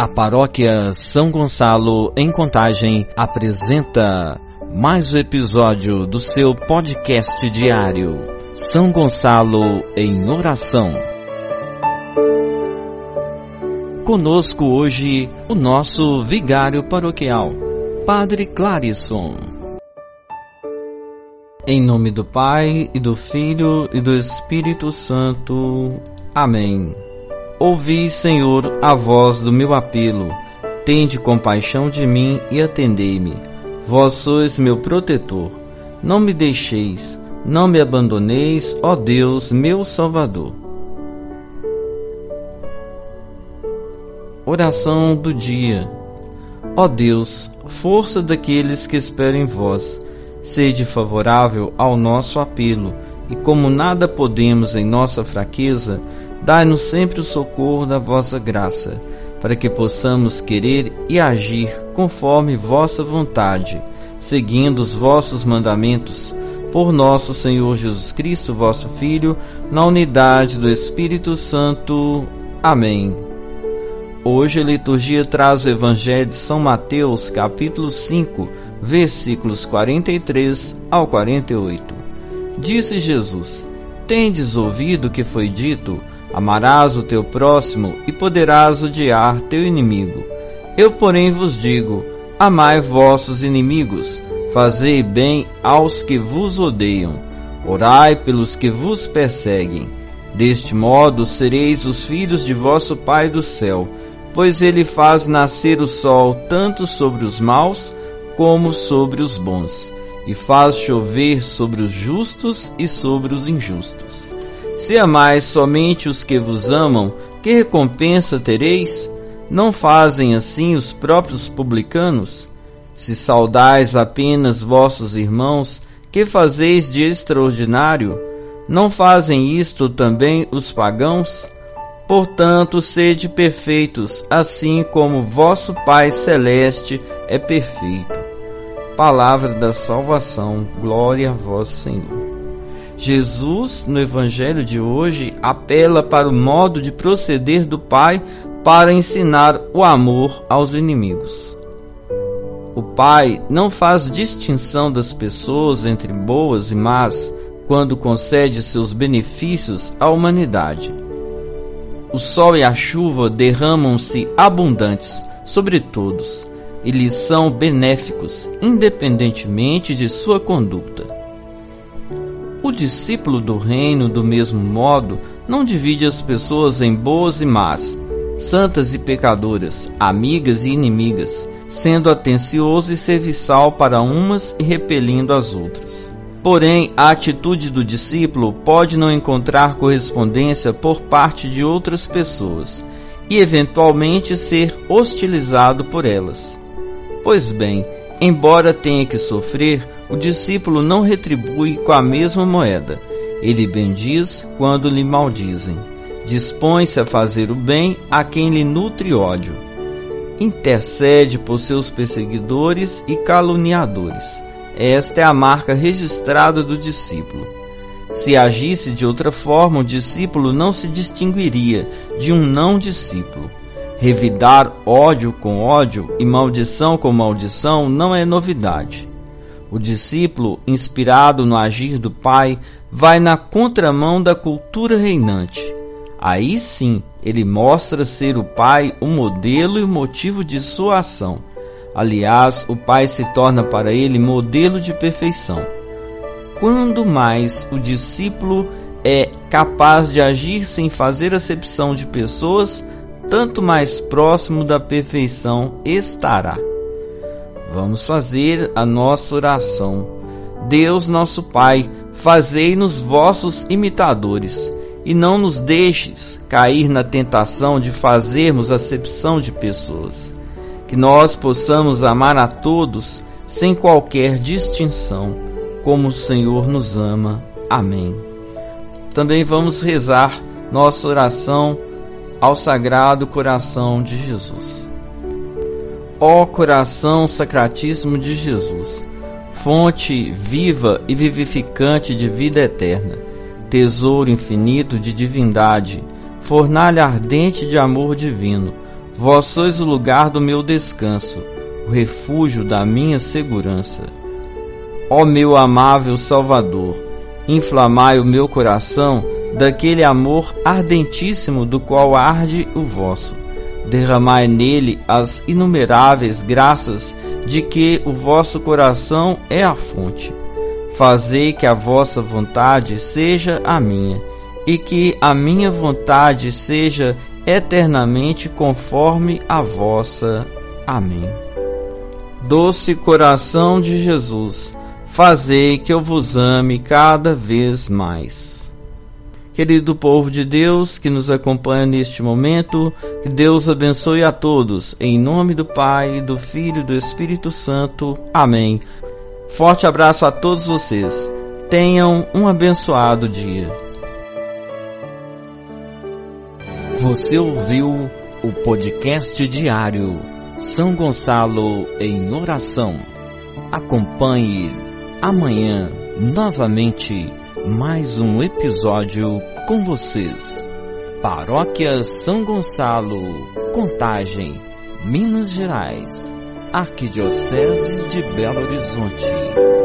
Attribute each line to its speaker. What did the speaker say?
Speaker 1: A paróquia São Gonçalo, em Contagem, apresenta mais um episódio do seu podcast diário, São Gonçalo em Oração. Conosco hoje o nosso vigário paroquial, Padre Clarisson. Em nome do Pai, e do Filho, e do Espírito Santo. Amém. Ouvi, Senhor, a voz do meu apelo. Tende compaixão de mim e atendei-me. Vós sois meu protetor. Não me deixeis, não me abandoneis, ó Deus, meu Salvador. Oração do dia. Ó Deus, força daqueles que esperam em vós, sede favorável ao nosso apelo, e como nada podemos em nossa fraqueza, Dai-nos sempre o socorro da vossa graça, para que possamos querer e agir conforme vossa vontade, seguindo os vossos mandamentos, por nosso Senhor Jesus Cristo, vosso Filho, na unidade do Espírito Santo. Amém. Hoje a liturgia traz o Evangelho de São Mateus, capítulo 5, versículos 43 ao 48. Disse Jesus: Tendes ouvido o que foi dito Amarás o teu próximo e poderás odiar teu inimigo. Eu, porém, vos digo: amai vossos inimigos, fazei bem aos que vos odeiam, orai pelos que vos perseguem. Deste modo sereis os filhos de vosso Pai do céu, pois ele faz nascer o sol tanto sobre os maus como sobre os bons, e faz chover sobre os justos e sobre os injustos. Se amais somente os que vos amam, que recompensa tereis? Não fazem assim os próprios publicanos? Se saudais apenas vossos irmãos, que fazeis de extraordinário? Não fazem isto também os pagãos? Portanto, sede perfeitos, assim como vosso Pai Celeste é perfeito. Palavra da salvação, glória a vós, Senhor. Jesus, no Evangelho de hoje, apela para o modo de proceder do Pai para ensinar o amor aos inimigos. O Pai não faz distinção das pessoas entre boas e más quando concede seus benefícios à humanidade. O sol e a chuva derramam-se abundantes sobre todos e lhes são benéficos, independentemente de sua conduta. O discípulo do reino, do mesmo modo, não divide as pessoas em boas e más, santas e pecadoras, amigas e inimigas, sendo atencioso e serviçal para umas e repelindo as outras. Porém, a atitude do discípulo pode não encontrar correspondência por parte de outras pessoas e, eventualmente, ser hostilizado por elas. Pois bem, embora tenha que sofrer, o discípulo não retribui com a mesma moeda. Ele bendiz quando lhe maldizem. Dispõe-se a fazer o bem a quem lhe nutre ódio. Intercede por seus perseguidores e caluniadores. Esta é a marca registrada do discípulo. Se agisse de outra forma, o discípulo não se distinguiria de um não discípulo. Revidar ódio com ódio e maldição com maldição não é novidade. O discípulo, inspirado no agir do Pai, vai na contramão da cultura reinante. Aí sim, ele mostra ser o Pai o modelo e o motivo de sua ação. Aliás, o Pai se torna para ele modelo de perfeição. Quando mais o discípulo é capaz de agir sem fazer acepção de pessoas, tanto mais próximo da perfeição estará. Vamos fazer a nossa oração. Deus nosso Pai, fazei-nos vossos imitadores, e não nos deixes cair na tentação de fazermos acepção de pessoas. Que nós possamos amar a todos sem qualquer distinção, como o Senhor nos ama. Amém. Também vamos rezar nossa oração ao Sagrado Coração de Jesus. Ó coração sacratíssimo de Jesus, fonte viva e vivificante de vida eterna, tesouro infinito de divindade, fornalha ardente de amor divino, Vós sois o lugar do meu descanso, o refúgio da minha segurança. Ó meu amável Salvador, inflamai o meu coração daquele amor ardentíssimo do qual arde o vosso. Derramai nele as inumeráveis graças de que o vosso coração é a fonte. Fazei que a vossa vontade seja a minha, e que a minha vontade seja eternamente conforme a vossa. Amém. Doce coração de Jesus, fazei que eu vos ame cada vez mais. Querido povo de Deus que nos acompanha neste momento, que Deus abençoe a todos, em nome do Pai, do Filho e do Espírito Santo. Amém. Forte abraço a todos vocês. Tenham um abençoado dia.
Speaker 2: Você ouviu o podcast diário São Gonçalo em Oração. Acompanhe amanhã novamente mais um episódio com vocês. Paróquia São Gonçalo, Contagem, Minas Gerais, Arquidiocese de Belo Horizonte.